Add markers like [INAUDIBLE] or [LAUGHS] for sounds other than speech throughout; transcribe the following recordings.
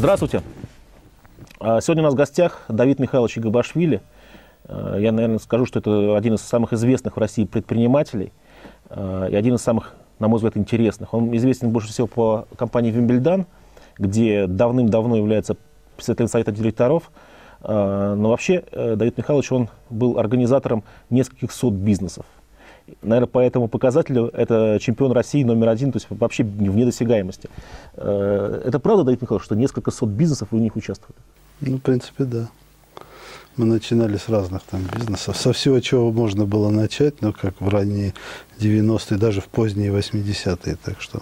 Здравствуйте. А, сегодня у нас в гостях Давид Михайлович Габашвили. А, я, наверное, скажу, что это один из самых известных в России предпринимателей а, и один из самых, на мой взгляд, интересных. Он известен больше всего по компании «Вимбельдан», где давным-давно является председателем совета директоров. Но вообще э, Давид Михайлович, он был организатором нескольких сот бизнесов. Наверное, по этому показателю это чемпион России номер один, то есть вообще в недосягаемости. Э, это правда, Давид Михайлович, что несколько сот бизнесов вы в них участвовали? Ну, в принципе, да. Мы начинали с разных там бизнесов. Со всего, чего можно было начать, ну, как в ранние 90-е, даже в поздние 80-е. Так что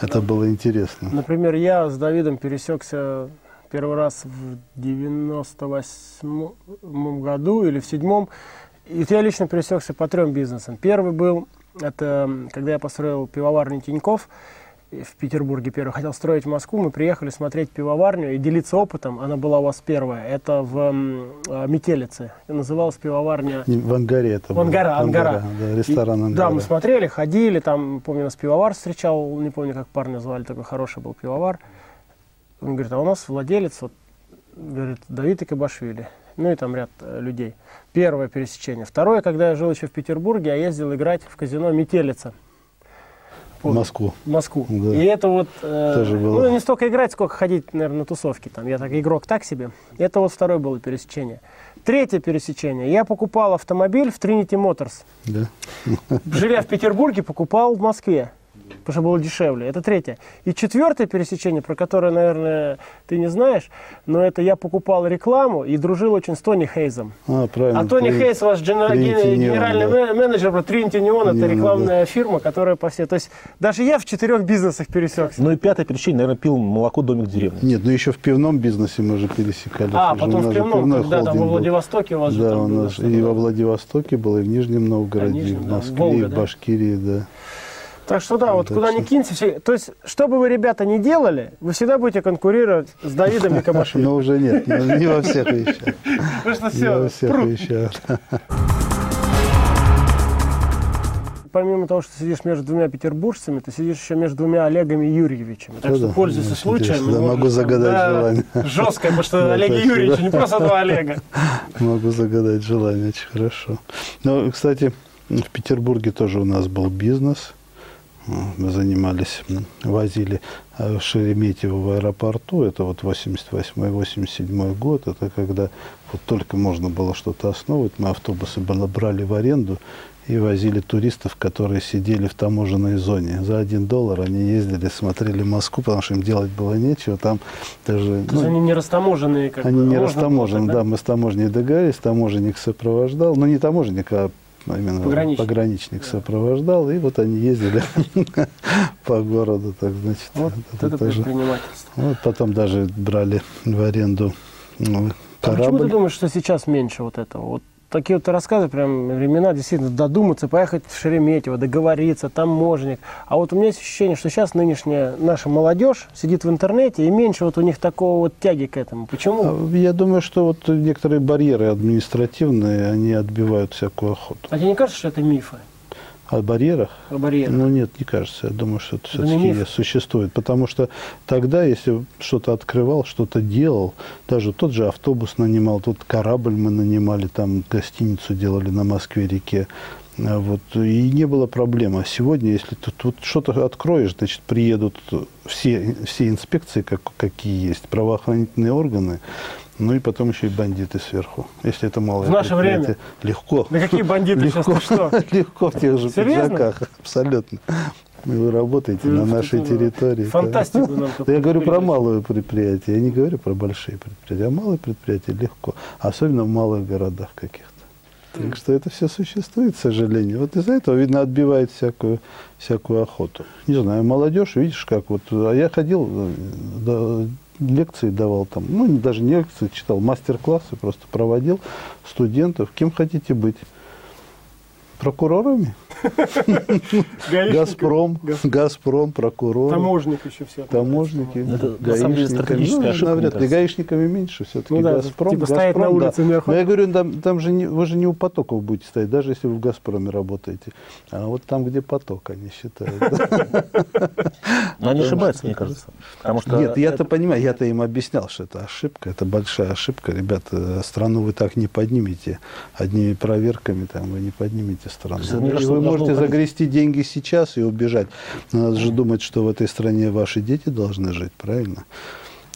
это было интересно. Например, я с Давидом пересекся первый раз в 98 году или в седьмом. И я лично пересекся по трем бизнесам. Первый был, это когда я построил пивоварню Тиньков в Петербурге первый. Хотел строить в Москву, мы приехали смотреть пивоварню и делиться опытом. Она была у вас первая. Это в э, Метелице. Называлась пивоварня... В Ангаре это в Ангара, Ангара. Ангара. Да, ресторан Ангара. Да, мы смотрели, ходили, там, помню, нас пивовар встречал, не помню, как парня звали, такой хороший был пивовар. Он говорит, а у нас владелец, вот, говорит, Давид Икабашвили ну и там ряд э, людей. Первое пересечение. Второе, когда я жил еще в Петербурге, я ездил играть в казино «Метелица». В Москву. В Москву. Да. И это вот, э, Тоже было. ну не столько играть, сколько ходить, наверное, на тусовки. Там. Я так игрок так себе. Это вот второе было пересечение. Третье пересечение. Я покупал автомобиль в Trinity Motors. Да. Живя в Петербурге, покупал в Москве потому что было дешевле. Это третье. И четвертое пересечение, про которое, наверное, ты не знаешь, но это я покупал рекламу и дружил очень с Тони Хейзом. А, правильно. А Тони Хейз, ваш генеральный да. менеджер, Тринити Неон, это рекламная да. фирма, которая по всей... То есть даже я в четырех бизнесах пересекся. Ну и пятое пересечение, наверное, пил молоко домик в деревне. Нет, ну еще в пивном бизнесе мы уже пересекали. А, потом в пивном, когда там во Владивостоке у вас да, же там у нас было, и во Владивостоке было, и в Нижнем Новгороде, а, Нижнем, и в Москве, Волга, и в Башкирии, да. Так что да, вот куда ни киньте, все, то есть, что бы вы, ребята, не делали, вы всегда будете конкурировать с Давидом и Кабашвили. [LAUGHS] Но уже нет, не во всех вещах. Потому что все, не во всех вещах. [LAUGHS] [LAUGHS] Помимо того, что сидишь между двумя петербуржцами, ты сидишь еще между двумя Олегами Юрьевичами. Так что пользуйся случаем. Да, могу загадать желание. Жестко, потому что Олег Юрьевич, не просто два Олега. Могу загадать желание, очень хорошо. Ну, кстати, в Петербурге тоже у нас был бизнес – мы занимались, возили э, Шереметьево в аэропорту, это вот 88-87 год, это когда вот только можно было что-то основывать, мы автобусы брали в аренду и возили туристов, которые сидели в таможенной зоне. За один доллар они ездили, смотрели Москву, потому что им делать было нечего. Там даже, То ну, они не растаможенные? Как они бы, не растаможенные, да? да, мы с таможней договорились, таможенник сопровождал, ну не таможенник, а именно пограничник, пограничник да. сопровождал, и вот они ездили [LAUGHS] по городу, так значит. Вот это, это тоже. предпринимательство. Вот потом даже брали в аренду ну, корабль. А почему ты думаешь, что сейчас меньше вот этого? Вот такие вот рассказы, прям времена действительно додуматься, поехать в Шереметьево, договориться, таможенник. А вот у меня есть ощущение, что сейчас нынешняя наша молодежь сидит в интернете, и меньше вот у них такого вот тяги к этому. Почему? А, я думаю, что вот некоторые барьеры административные, они отбивают всякую охоту. А тебе не кажется, что это мифы? О барьерах? О барьерах. Ну нет, не кажется. Я думаю, что это, это все-таки существует. Потому что тогда, если что-то открывал, что-то делал, даже тот же автобус нанимал, тот корабль мы нанимали, там гостиницу делали на Москве-реке. А вот, и не было проблем. А сегодня, если ты тут что-то откроешь, значит, приедут все, все инспекции, как, какие есть, правоохранительные органы, ну и потом еще и бандиты сверху. Если это малое В наше время? Легко. Да какие бандиты легко, сейчас? Что? [LAUGHS] Легко в тех же Серьезно? пиджаках. Абсолютно. Вы работаете Ты на нашей территории. Фантастику нам да. Я говорю про малое предприятие, я не говорю про большие предприятия. А малые предприятия легко. Особенно в малых городах каких-то. Так что это все существует, к сожалению. Вот из-за этого, видно, отбивает всякую, всякую охоту. Не знаю, молодежь, видишь, как вот... А я ходил, да, лекции давал там, ну, даже не лекции, читал, мастер-классы просто проводил студентов. Кем хотите быть? Прокурорами? Газпром, Газпром, прокурор. Таможник еще все. Таможники. На самом деле, стратегическая ошибка, навряд ли. Гаишниками меньше все-таки. Ну да, Газпром, типа стоять на Газпром, улице наверху. Но я говорю, там, же не, вы же не у потоков будете стоять, даже если вы в Газпроме работаете. А вот там, где поток, они считают. Но они ошибаются, мне кажется. Нет, я-то понимаю, я-то им объяснял, что это ошибка, это большая ошибка. Ребята, страну вы так не поднимете. Одними проверками там вы не поднимете страну. Можете загрести деньги сейчас и убежать. Но надо же думать, что в этой стране ваши дети должны жить, правильно?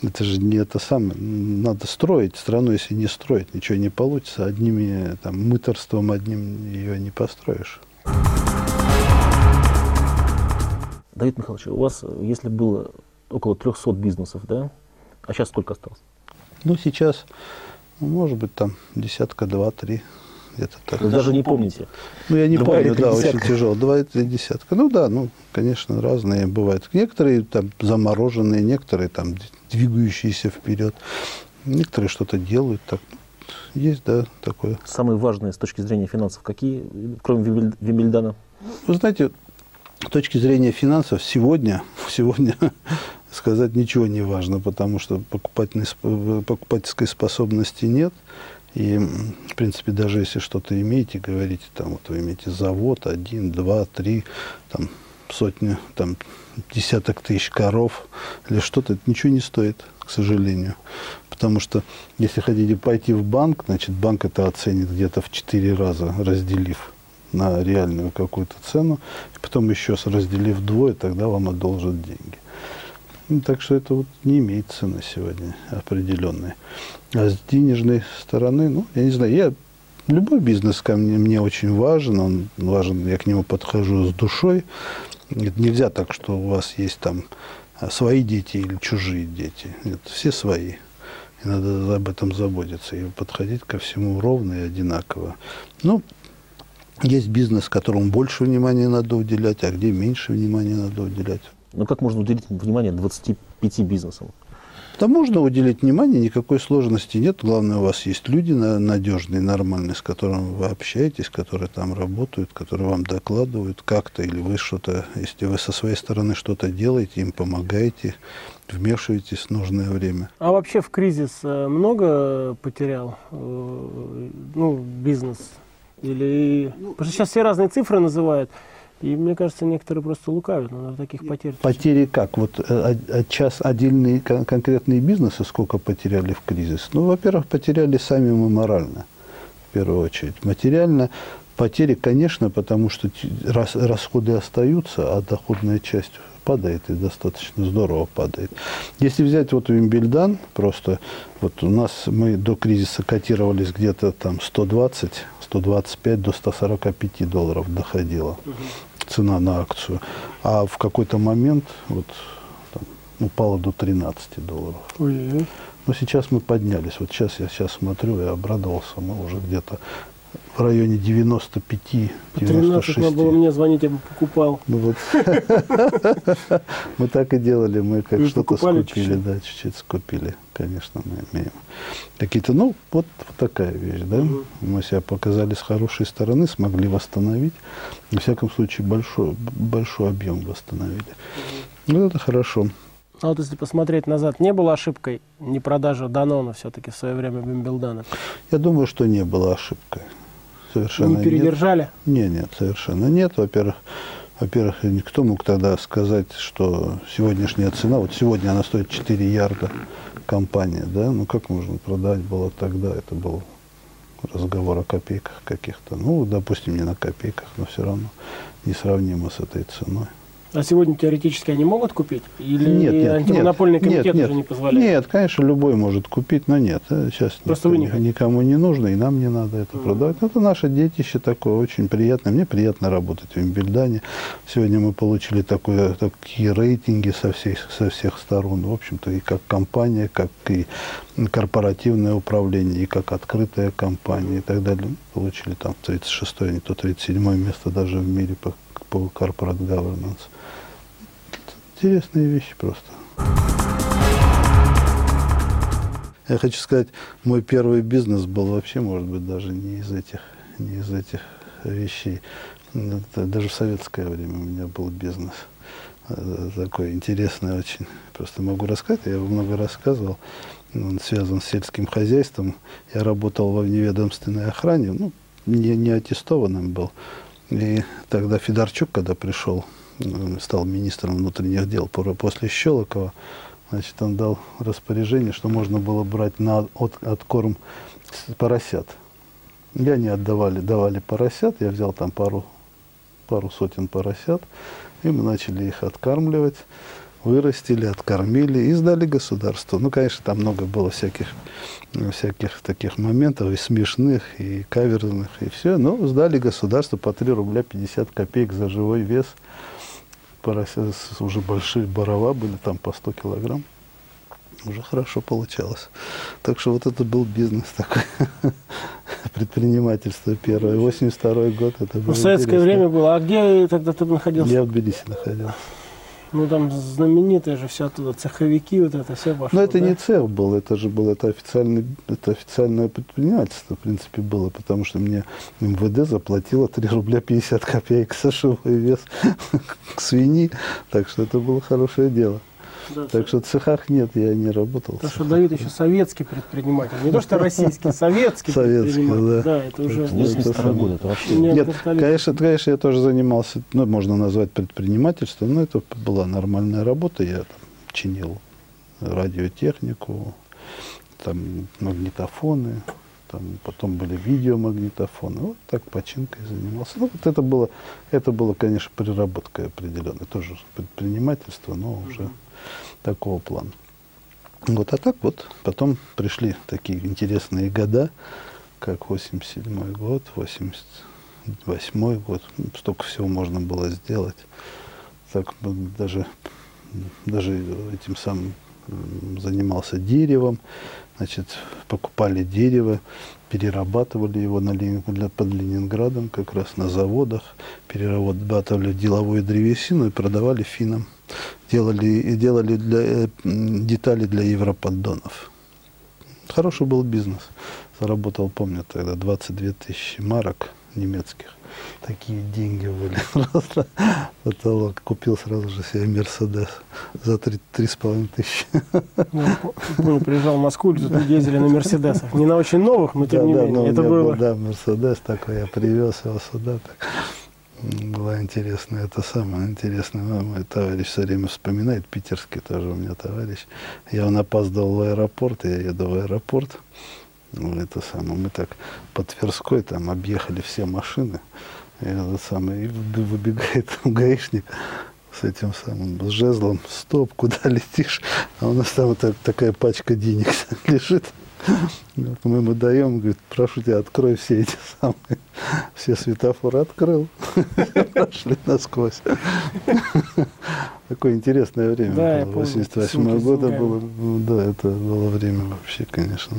Это же не это самое. Надо строить страну, если не строить, ничего не получится. Одними там, мыторством одним ее не построишь. Давид Михайлович, у вас, если было около 300 бизнесов, да? А сейчас сколько осталось? Ну, сейчас, ну, может быть, там десятка, два, три, где-то так. Вы даже не помните. Ну, я не Два помню, да, десятка. очень тяжело. Два или десятка. Ну да, ну, конечно, разные бывают. Некоторые там замороженные, некоторые там двигающиеся вперед. Некоторые что-то делают. Так. Есть, да, такое. Самые важные с точки зрения финансов какие, кроме Вимбельдана? Вы знаете, с точки зрения финансов, сегодня, [LAUGHS] сегодня сказать ничего не важно, потому что покупательской способности нет. И, в принципе, даже если что-то имеете, говорите, там, вот вы имеете завод, один, два, три, там, сотни, там, десяток тысяч коров или что-то, это ничего не стоит, к сожалению. Потому что, если хотите пойти в банк, значит, банк это оценит где-то в четыре раза, разделив на реальную какую-то цену, и потом еще раз разделив вдвое, тогда вам одолжат деньги. Ну, так что это вот не имеет цены сегодня определенной. А с денежной стороны, ну, я не знаю, я любой бизнес ко мне, мне очень важен, он важен, я к нему подхожу с душой. Это нельзя так, что у вас есть там свои дети или чужие дети. Нет, все свои. И надо об этом заботиться и подходить ко всему ровно и одинаково. Ну, есть бизнес, которому больше внимания надо уделять, а где меньше внимания надо уделять. Ну как можно уделить внимание 25 бизнесам? Да можно уделить внимание, никакой сложности нет. Главное, у вас есть люди на- надежные, нормальные, с которыми вы общаетесь, которые там работают, которые вам докладывают как-то, или вы что-то, если вы со своей стороны что-то делаете, им помогаете, вмешиваетесь в нужное время. А вообще в кризис э, много потерял э, ну, бизнес? Или... Потому что сейчас все разные цифры называют. И мне кажется, некоторые просто лукавят, но таких потерь. Потери как? Вот э, а- а час отдельные кон- конкретные бизнесы сколько потеряли в кризис? Ну, во-первых, потеряли сами мы морально, в первую очередь. Материально потери, конечно, потому что расходы остаются, а доходная часть падает и достаточно здорово падает. Если взять вот Вимбельдан, просто вот у нас мы до кризиса котировались где-то там 120, 125 до 145 долларов доходило цена на акцию. А в какой-то момент вот там, упала до 13 долларов. Ой-ой-ой. Но сейчас мы поднялись. Вот сейчас я сейчас смотрю и обрадовался. Мы уже где-то в районе 95 По 13 надо было 96 мне звонить, я бы покупал. ну вот. [LAUGHS] Мы так и делали, мы как что-то скупили, чуть-чуть? да, чуть-чуть скупили, конечно, мы имеем. Какие-то, ну, вот, вот такая вещь, да. Мгм. Мы себя показали с хорошей стороны, смогли восстановить. Во всяком случае, большой, большой объем восстановили. Ну, это хорошо. А вот если посмотреть назад, не было ошибкой не продажа Данона все-таки в свое время Бимбелдана? Я думаю, что не было ошибкой. Совершенно Не нет. передержали? Нет, нет, совершенно нет. Во-первых, во-первых, никто мог тогда сказать, что сегодняшняя цена, вот сегодня она стоит 4 ярда, компания, да, ну как можно продать было тогда, это был разговор о копейках каких-то, ну, допустим, не на копейках, но все равно несравнимо с этой ценой. А сегодня теоретически они могут купить? Или нет, нет, антимонопольный нет, комитет нет, уже не позволяет? Нет, конечно, любой может купить, но нет, э, сейчас Просто никто- вы не никому не нужно, и нам не надо это Мгм. продавать. Это наше детище такое, очень приятно. Мне приятно работать в Вимбельдане. Сегодня мы получили такое, такие рейтинги со, всей, со всех сторон. В общем-то, и как компания, как и корпоративное управление, и как открытая компания и так далее. Получили там 36 не то 37 место даже в мире по, по corporate governance. Интересные вещи просто. Я хочу сказать, мой первый бизнес был вообще, может быть, даже не из этих, не из этих вещей. Это даже в советское время у меня был бизнес э, такой интересный очень. Просто могу рассказать, я его много рассказывал. Он связан с сельским хозяйством. Я работал во вневедомственной охране, ну, не, не аттестованным был. И тогда Федорчук, когда пришел, стал министром внутренних дел после Щелокова, значит, он дал распоряжение, что можно было брать на от, откорм поросят. Я не отдавали, давали поросят, я взял там пару, пару сотен поросят, и мы начали их откармливать, вырастили, откормили и сдали государству. Ну, конечно, там много было всяких, всяких таких моментов, и смешных, и каверзных, и все, но сдали государству по 3 рубля 50 копеек за живой вес – поросят, уже большие барова были, там по 100 килограмм. Уже хорошо получалось. Так что вот это был бизнес такой. [LAUGHS] Предпринимательство первое. 82 год. Это было В советское интересно. время было. А где тогда ты находился? Я в Тбилиси находился. Ну там знаменитые же все оттуда, цеховики, вот это все пошло. Но это да? не цех был, это же было, это, официальный, это официальное предпринимательство, в принципе, было, потому что мне МВД заплатило 3 рубля 50 копеек за живой вес [LAUGHS] к свиньи, так что это было хорошее дело. Да, так что в цехах нет, я не работал. Потому что Давид еще советский предприниматель. Не то, что российский, советский Советский, да. Да, это уже... 82 год, это вообще... Нет, конечно, конечно, я тоже занимался, ну, можно назвать предпринимательством, но это была нормальная работа. Я там чинил радиотехнику, там магнитофоны, там потом были видеомагнитофоны. Вот так починкой занимался. Ну, вот это было, это было, конечно, приработка определенная. Тоже предпринимательство, но уже mm-hmm такого плана. Вот, а так вот потом пришли такие интересные года, как 87 год, 88 год. Столько всего можно было сделать. Так даже, даже этим самым занимался деревом. Значит, покупали дерево, перерабатывали его на, для, под Ленинградом, как раз на заводах, перерабатывали деловую древесину и продавали финам делали, делали для, э, детали для европоддонов. Хороший был бизнес. Заработал, помню, тогда 22 тысячи марок немецких. Такие деньги были. [LAUGHS] Просто потолок. Купил сразу же себе Мерседес за три три с половиной тысячи. Помню, приезжал в Москву, ездили на Мерседесах. Не на очень новых, но тем да, не да, менее. Это было... Был, да, Мерседес такой. Я привез его сюда. Так была интересная, это самое интересное. Мой товарищ все время вспоминает, питерский тоже у меня товарищ. Я он опаздывал в аэропорт, я еду в аэропорт. Ну, это самое, мы так по Тверской там объехали все машины. И, это самое, и выбегает там [LAUGHS] гаишник с этим самым, с жезлом, стоп, куда [LAUGHS] летишь? А у нас там так, такая пачка денег [LAUGHS] лежит. Мы ему даем, говорит, прошу тебя, открой все эти самые, все светофоры открыл. Прошли насквозь. Такое интересное время да, было. 88 года было, да, это было время вообще, конечно,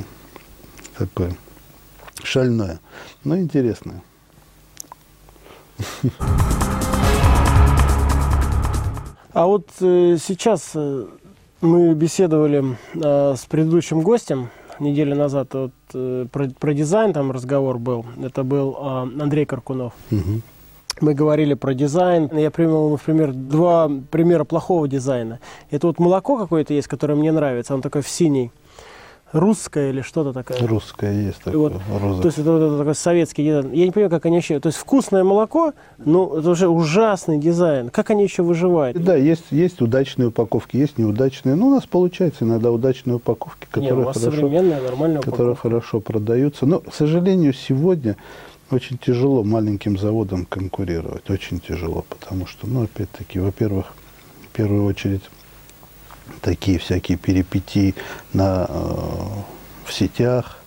такое шальное, но интересное. А вот э, сейчас э, мы беседовали э, с предыдущим гостем, неделю назад вот, э, про, про дизайн там разговор был. Это был э, Андрей Коркунов. Угу. Мы говорили про дизайн. Я привел, например, два примера плохого дизайна. Это вот молоко какое-то есть, которое мне нравится. Оно такое в синий русская или что-то такое. Русская есть такое. Вот, то есть это, это такой советский дизайн. Я не понимаю, как они еще... То есть вкусное молоко, ну, это уже ужасный дизайн. Как они еще выживают? Да, есть, есть удачные упаковки, есть неудачные. Ну, у нас получается иногда удачные упаковки, которые, не, у вас хорошо, современная, нормальная которые хорошо продаются. Но, к сожалению, сегодня очень тяжело маленьким заводам конкурировать. Очень тяжело, потому что, ну, опять-таки, во-первых, в первую очередь такие всякие перипетии на, э, в сетях,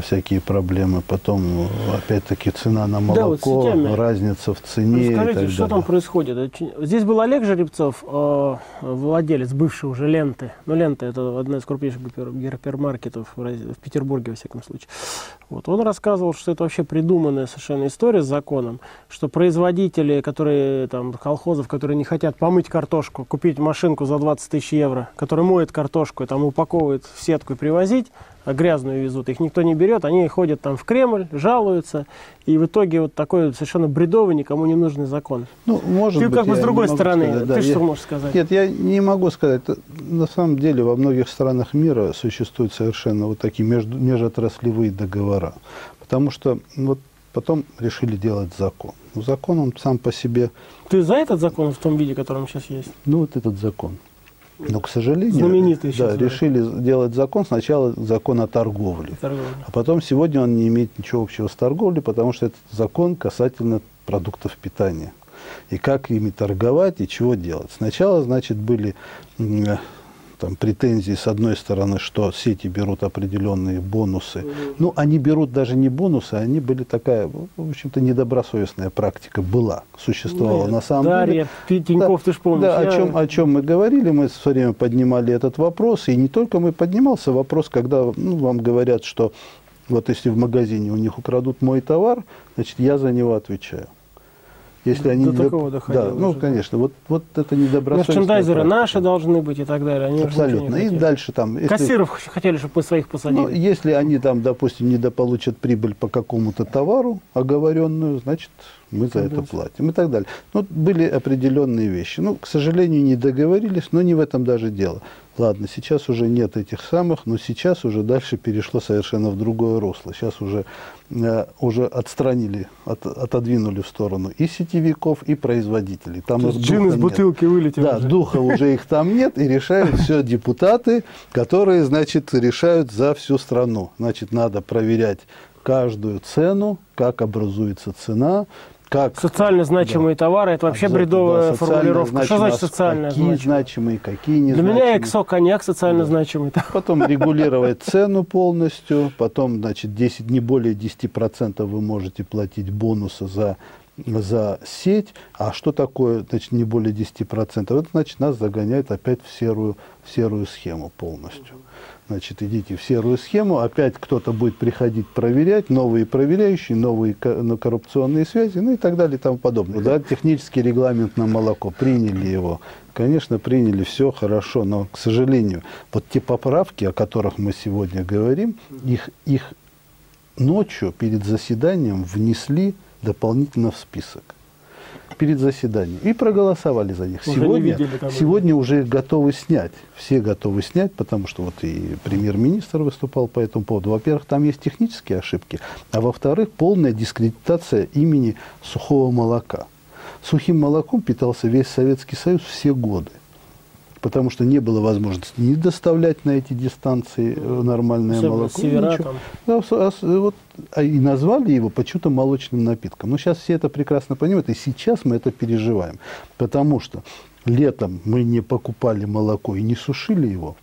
всякие проблемы. Потом, опять-таки, цена на молоко, да, вот разница в цене. Расскажите, что далее. там происходит? Здесь был Олег Жеребцов, э, владелец бывший уже ленты. Ну, лента это одна из крупнейших гипермаркетов в Петербурге, во всяком случае. Вот. Он рассказывал, что это вообще придуманная совершенно история с законом, что производители, которые, там, колхозов, которые не хотят помыть картошку, купить машинку за 20 тысяч евро, которая моет картошку и там упаковывает в сетку и привозить, грязную везут, их никто не берет, они ходят там в Кремль, жалуются, и в итоге вот такой совершенно бредовый, никому не нужный закон. Ну, может Ты быть, как бы с другой стороны, сказать, ты да, что я- можешь сказать? Нет, я не могу сказать. На самом деле во многих странах мира существуют совершенно вот такие между, межотраслевые договора. Потому что вот потом решили делать закон. Ну, закон он сам по себе, Ты за этот закон в том виде, которым сейчас есть? ну вот этот закон. Но, к сожалению, Знаменитый да, решили делать закон. Сначала закон о торговле. Торговля. А потом сегодня он не имеет ничего общего с торговлей, потому что это закон касательно продуктов питания. И как ими торговать и чего делать. Сначала, значит, были там, претензии с одной стороны, что сети берут определенные бонусы. Ну, они берут даже не бонусы, они были такая, в общем-то, недобросовестная практика была, существовала Нет, на самом Дарья, деле. Ти- Тиньков, ты ж помнишь. Да, я- о чем, о чем мы говорили, мы все время поднимали этот вопрос, и не только мы поднимался вопрос, когда ну, вам говорят, что вот если в магазине у них украдут мой товар, значит, я за него отвечаю. Если они До не такого доп- доходило Да, ну, уже. конечно, вот, вот это недобросовестная Мерчендайзеры наши должны быть и так далее. Они Абсолютно. И дальше там... если- Кассиров хотели, чтобы мы своих посадили. ну, если они там, допустим, недополучат прибыль по какому-то товару оговоренную, значит, мы за это платим и так далее. Ну, были определенные вещи. Ну, к сожалению, не договорились, но не в этом даже дело. Ладно, сейчас уже нет этих самых, но сейчас уже дальше перешло совершенно в другое русло. Сейчас уже, э, уже отстранили, от- отодвинули в сторону и сетевиков, и производителей. Там их джин из духа нет. бутылки вылетел. Да, уже. духа уже их там нет, и решают все депутаты, которые, значит, решают за всю страну. Значит, надо проверять каждую цену, как образуется цена, как... Социально значимые товары, это вообще Обязательно, бредовая да, формулировка. Что значит значимые, социально Какие значимые? значимые, какие не Для меня эксо коньяк социально значимый. Потом регулировать цену полностью, потом, значит, 10, не более 10% вы можете платить бонусы за, за сеть. А что такое, значит, не более 10%? Это, значит, нас загоняет опять в серую, в серую схему полностью. Значит, идите в серую схему, опять кто-то будет приходить проверять, новые проверяющие, новые ну, коррупционные связи, ну и так далее и тому подобное. Да, технический регламент на молоко, приняли его. Конечно, приняли, все хорошо, но, к сожалению, вот те поправки, о которых мы сегодня говорим, их, их ночью перед заседанием внесли дополнительно в список. Перед заседанием. И проголосовали за них. Уже Сегодня, видели сегодня уже готовы снять. Все готовы снять, потому что вот и премьер-министр выступал по этому поводу. Во-первых, там есть технические ошибки, а во-вторых, полная дискредитация имени сухого молока. Сухим молоком питался весь Советский Союз все годы. Потому что не было возможности не доставлять на эти дистанции э, нормальное Особенно молоко. севера там. Да, с- а с- вот, а и назвали его почему-то молочным напитком. Но сейчас все это прекрасно понимают, и сейчас мы это переживаем. Потому что летом мы не покупали молоко и не сушили его,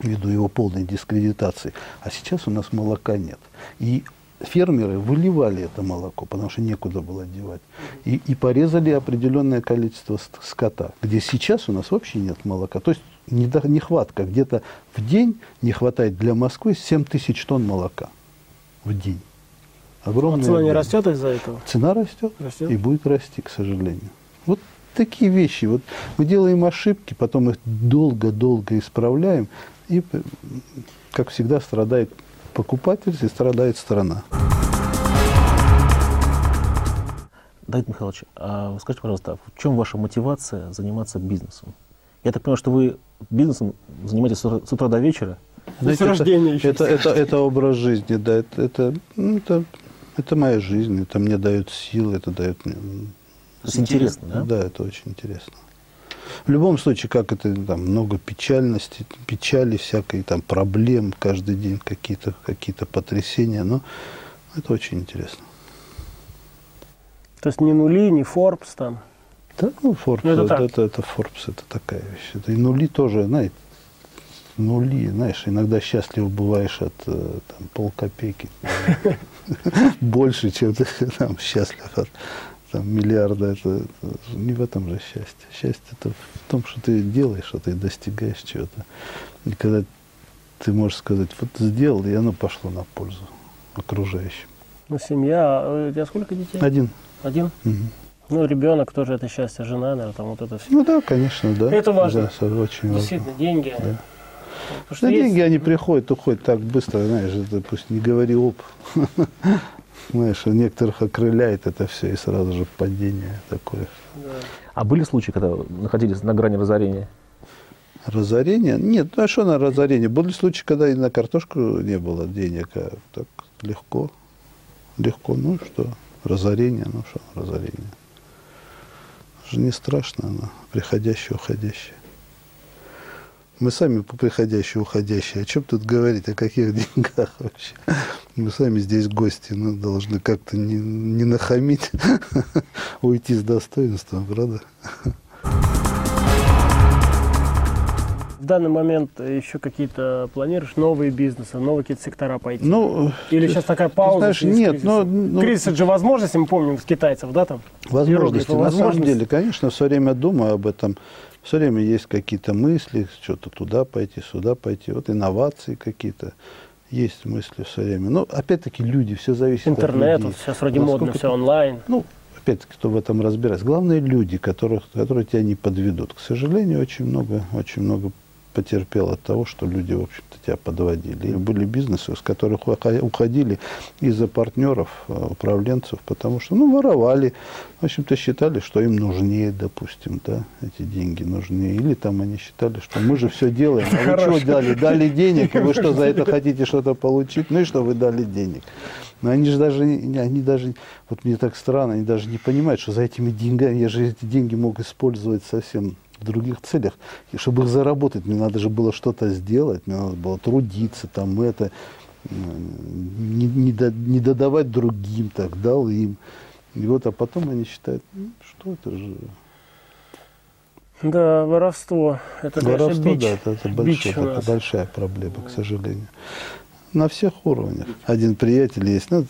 ввиду его полной дискредитации, а сейчас у нас молока нет. И фермеры выливали это молоко, потому что некуда было девать. И, и порезали определенное количество ст- скота, где сейчас у нас вообще нет молока. То есть недо- нехватка. Где-то в день не хватает для Москвы 7 тысяч тонн молока. В день. А Огромная цена не растет из-за этого? Цена растет, Растет. и будет расти, к сожалению. Вот такие вещи. Вот мы делаем ошибки, потом их долго-долго исправляем, и, как всегда, страдает покупатель и страдает страна. Давид Михайлович, а скажите, пожалуйста, в чем ваша мотивация заниматься бизнесом? Я так понимаю, что вы бизнесом занимаетесь с утра, до вечера. С рождения это, еще. это, это, это образ жизни, да, это, это, ну, это, это моя жизнь, это мне дает силы, это дает мне... То есть интересно, да? Да, это очень интересно. В любом случае, как это там много печальности, печали всякой, там проблем каждый день, какие-то какие потрясения, но это очень интересно. То есть не нули, не Forbes там. Да, ну, Forbes, Ну, это это, так. это, это Forbes, это такая вещь. Это и нули тоже, знаете, нули, знаешь, иногда счастлив бываешь от э, там, полкопейки. [LAUGHS] Больше, чем ты там счастлив от там, миллиарда. Это, это не в этом же счастье. Счастье это в том, что ты делаешь, что ты достигаешь чего-то. И когда ты можешь сказать, вот сделал, и оно пошло на пользу окружающим. Ну, семья. А У тебя сколько детей? Один. Один? Мгм. Ну, ребенок тоже это счастье, жена, наверное, там вот это все. Ну да, конечно, да. Это важно. Да, очень важно. Действительно, деньги. Да. Потому что Да есть- деньги, они приходят, уходят так быстро, знаешь, это пусть не говори оп. [LAUGHS] Знаешь, некоторых окрыляет это все, и сразу же падение такое. А были случаи, когда вы находились на грани разорения? Разорение? Нет, ну а что на разорение? Были случаи, когда и на картошку не было денег, а так легко. Легко, ну что, разорение, ну что, разорение. Же не страшно оно, приходящее, уходящее. Мы сами приходящие, уходящие. О чем тут говорить, о каких [LAUGHS] деньгах вообще? Мы сами здесь гости, ну, должны как-то не, не нахамить, [LAUGHS] уйти с достоинством, правда? В данный момент еще какие-то планируешь новые бизнесы, новые какие-то сектора пойти? Ну, Или сейчас такая пауза? знаешь, нет, кризис? но- ну- Кризис это же возможности, мы помним, с китайцев, да, там? Возможности. На самом деле, конечно, все время думаю об этом. Все время есть какие-то мысли, что-то туда пойти, сюда пойти. Вот инновации какие-то. Есть мысли все время. Но опять-таки люди, все зависит Интернет, от вот людей. сейчас вроде модно, Насколько все ты- онлайн. Ну, опять-таки, кто в этом разбирается. Главное, люди, которых, которые тебя не подведут. К сожалению, очень много, очень много потерпел от того, что люди, в общем-то, тебя подводили. И были бизнесы, с которых ухо- уходили из-за партнеров, э, управленцев, потому что, ну, воровали. В общем-то, считали, что им нужнее, допустим, да, эти деньги нужнее. Или там они считали, что мы же все делаем, а вы что дали? Дали денег, и вы что, за это [LAUGHS] хотите что-то получить? Ну и что вы дали денег? Но они же даже, они даже, вот мне так странно, они даже не понимают, что за этими деньгами, я же эти деньги мог использовать совсем в других целях. И чтобы их заработать, мне надо же было что-то сделать, мне надо было трудиться, там это, не, не, до- не додавать другим, так дал им. И вот, а потом они считают, «Ну, что это же Да, воровство. Это, конечно, Воровство, бич. да, это, это Бич большое- у это большая проблема, к сожалению. На всех уровнях. Один приятель есть, ну,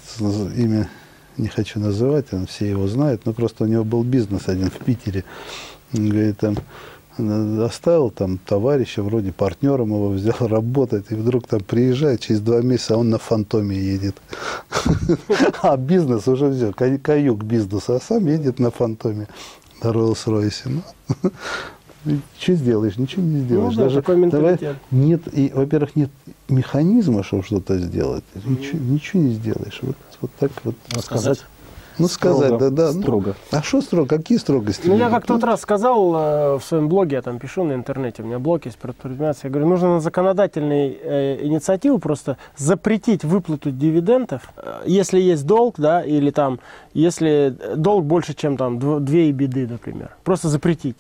имя не хочу называть, он все его знают, но просто у него был бизнес один в Питере. Он говорит, там, оставил там товарища, вроде партнером его взял [LAUGHS] работать, и вдруг там приезжает, через два месяца он на фантоме едет. [LAUGHS] А бизнес уже все, каюк бизнеса, а сам едет на фантоме на Роллс-Ройсе. Ну, [LAUGHS] что сделаешь? Ничего не сделаешь. Ну да, такой давай- менталитет. нет, и, во-первых, нет механизма, чтобы что-то сделать. Ничего, ничего не сделаешь. Вот, вот так вот. Рассказать? Ну, сказать, Строго, да, да. ну, строго. а что строго? Какие строгости? Ну, я как тот раз сказал э, в своем блоге, я там пишу на интернете, у меня блог есть предприниматель, я говорю, нужно на законодательной э, инициативу просто запретить выплату дивидендов, э, если есть долг, да, или там, если долг больше, чем там дв- две беды, например. Просто запретить.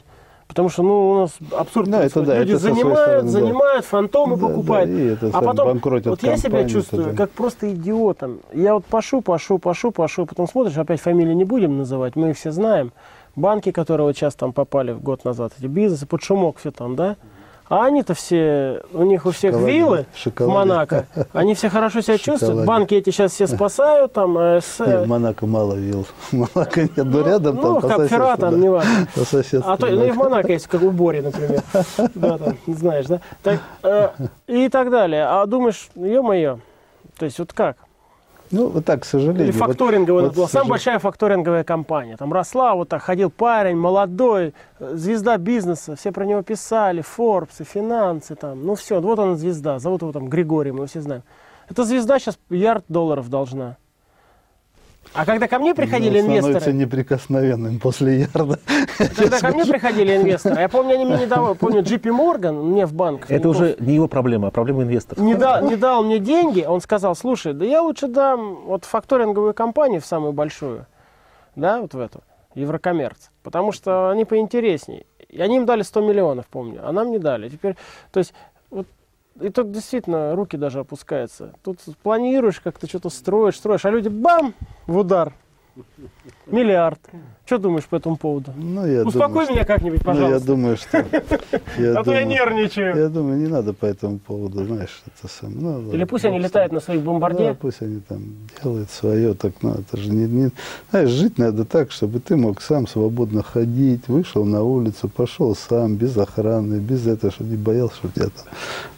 Потому что, ну, у нас абсурд Да, это да, Люди это занимают, стороны, да. занимают, фантомы Да, покупают. да, и это а потом, вот я себя чувствую, это да. как просто идиотом. Я вот пошу, пошу, пошу, пошу, потом смотришь, опять фамилии не будем называть, мы их все знаем. Банки, которые вот сейчас там попали год назад, эти бизнесы, под шумок все там, да? А они-то все, у них у всех шоколаде, виллы в в шоколаде. Монако. Они все хорошо себя чувствуют. шоколаде. Банки эти сейчас все спасают, там, АС, Нет, в Монако мало вилл. [LAUGHS] Монако нет, но рядом там ну, капфера там, да. не важно. А то, ну и в Монако есть, как в Боре, например. [LAUGHS] Да, там, знаешь, да? Так, э, и так далее. А думаешь, ё-моё, то есть вот как? Ну, вот так, к сожалению. Или Вот- факторинговая нас вот была. Самая большая факторинговая компания. Там росла, вот так ходил парень, молодой, э, звезда бизнеса. Все про него писали, Forbes, и финансы там. Ну все, вот он звезда. Зовут его там Григорий, мы его все знаем. Эта звезда сейчас ярд долларов должна. А когда ко мне приходили Ну, становится инвесторы, неприкосновенным после ярда. когда ко мне приходили инвесторы, я помню, они мне не давали, помню, JP Morgan мне в банк. Это уже не его проблема, а проблема инвесторов. не, да- не дал мне деньги, он сказал, слушай, да я лучше дам вот факторинговую компанию в самую большую, да, вот в эту, Еврокоммерц, потому что они поинтересней. И они им дали 100 миллионов, помню, а нам не дали. Теперь, то есть, и тут действительно руки даже опускаются. Тут планируешь, как-то что-то строишь, строишь, а люди бам, в удар. Миллиард. Что думаешь по этому поводу? Ну, я Успокой думаю, что- меня как-нибудь, Ну, я пожалуйста. думаю, что... [LAUGHS] Я а то я нервничаю. Я думаю, не надо по этому поводу, знаешь, это сам. ну, Или ладно, пусть они летают на своих Да, бомбарде. пусть они там делают свое, так, ну, это же не, не- Знаешь, жить надо так, чтобы ты мог сам свободно ходить, вышел на улицу, пошел сам, без охраны, без этого, чтобы не боялся, что тебя там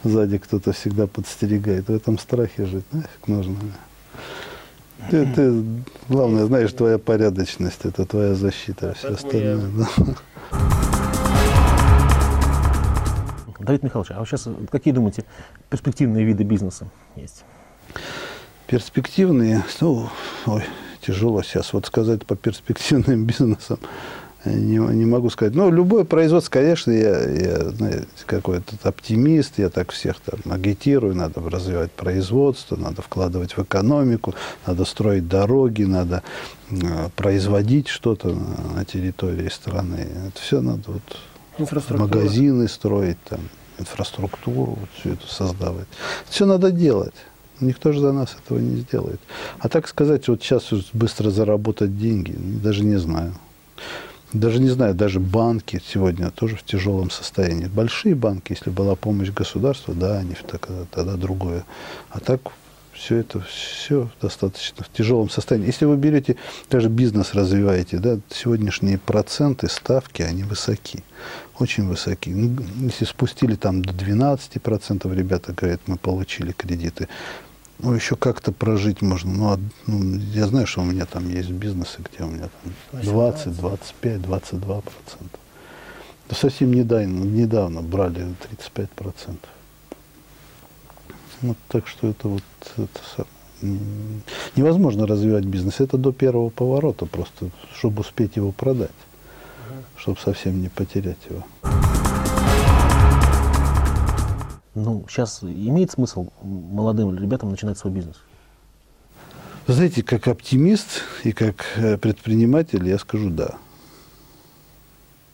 сзади кто-то всегда подстерегает. В этом страхе жить нафиг нужно. Ты, ты, главное, знаешь, твоя порядочность, это твоя защита, а все я- остальное. да. [LAUGHS] Давид Михайлович, а вы сейчас какие думаете перспективные виды бизнеса есть? Перспективные, ну, ой, тяжело сейчас вот сказать по перспективным [LAUGHS] бизнесам. Не, не могу сказать. Но любое производство, конечно, я, я знаете, какой-то оптимист, я так всех там агитирую, надо развивать производство, надо вкладывать в экономику, надо строить дороги, надо э, производить что-то на, на территории страны. Это все надо вот магазины строить, там, инфраструктуру, вот все это создавать. Все надо делать. Никто же за нас этого не сделает. А так сказать, вот сейчас быстро заработать деньги, даже не знаю. Даже не знаю, даже банки сегодня тоже в тяжелом состоянии. Большие банки, если была помощь государства, да, они так, тогда другое. А так все это все достаточно в тяжелом состоянии. Если вы берете, даже бизнес развиваете, да, сегодняшние проценты, ставки, они высоки, очень высоки. Ну, если спустили там до 12%, ребята говорят, мы получили кредиты, ну, еще как-то прожить можно. Ну, а, ну, я знаю, что у меня там есть бизнесы, где у меня там 20, 25, 22 процента. Да совсем недавно, недавно брали 35 процентов. Вот, так что это вот это, невозможно развивать бизнес. Это до первого поворота просто, чтобы успеть его продать, чтобы совсем не потерять его. Ну, сейчас имеет смысл молодым ребятам начинать свой бизнес? знаете, как оптимист и как э, предприниматель я скажу «да».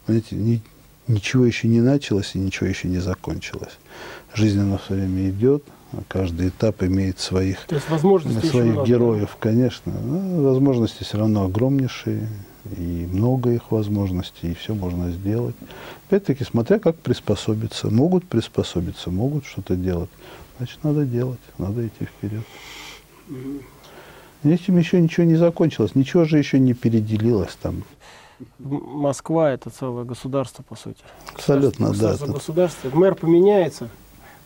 Знаете, ни, ничего еще не началось и ничего еще не закончилось. Жизнь, она все время идет, каждый этап имеет своих, То есть возможности своих героев, конечно. Но возможности все равно огромнейшие, и много их возможностей, и все можно сделать. Опять-таки, смотря как приспособиться. Могут приспособиться, могут что-то делать. Значит, надо делать, надо идти вперед. Этим еще ничего не закончилось, ничего же еще не переделилось там. Москва это целое государство, по сути. Абсолютно, государство, да. Государство, Мэр поменяется,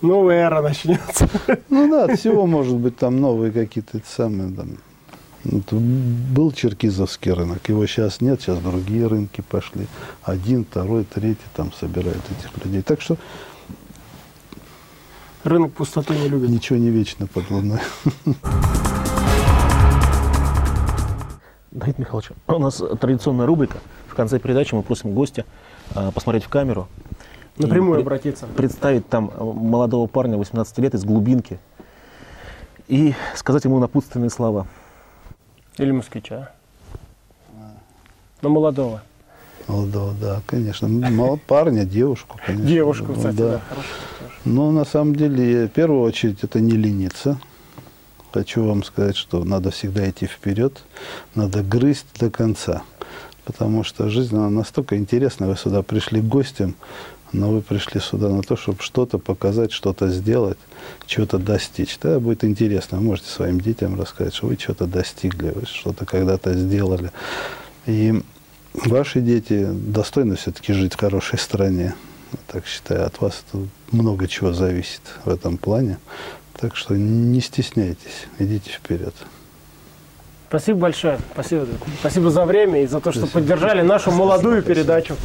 новая эра начнется. Ну да, всего может быть там новые какие-то самые там. Вот, был Черкизовский рынок, его сейчас нет, сейчас другие рынки пошли. Один, второй, третий там собирают этих людей. Так что рынок пустоту не любит. Ничего не вечно под луной. Давид Михайлович, у нас традиционная рубрика. В конце передачи мы просим гостя а, посмотреть в камеру. Напрямую обратиться. Представить там молодого парня 18 лет из глубинки и сказать ему напутственные слова. Или москвича. Но молодого. Молодого, да, конечно. Мало парня, девушку, конечно. Девушку, кстати, да. да Но на самом деле, в первую очередь, это не лениться. Хочу вам сказать, что надо всегда идти вперед, надо грызть до конца. Потому что жизнь она настолько интересна. Вы сюда пришли гостем, но вы пришли сюда на то, чтобы что-то показать, что-то сделать, чего-то достичь. Тогда будет интересно. Вы можете своим детям рассказать, что вы что-то достигли, вы что-то когда-то сделали. И ваши дети достойны все-таки жить в хорошей стране. Я так считаю, от вас много чего зависит в этом плане. Так что не стесняйтесь, идите вперед. Спасибо большое. Спасибо. Спасибо за время и за то, что Спасибо. поддержали нашу молодую передачу.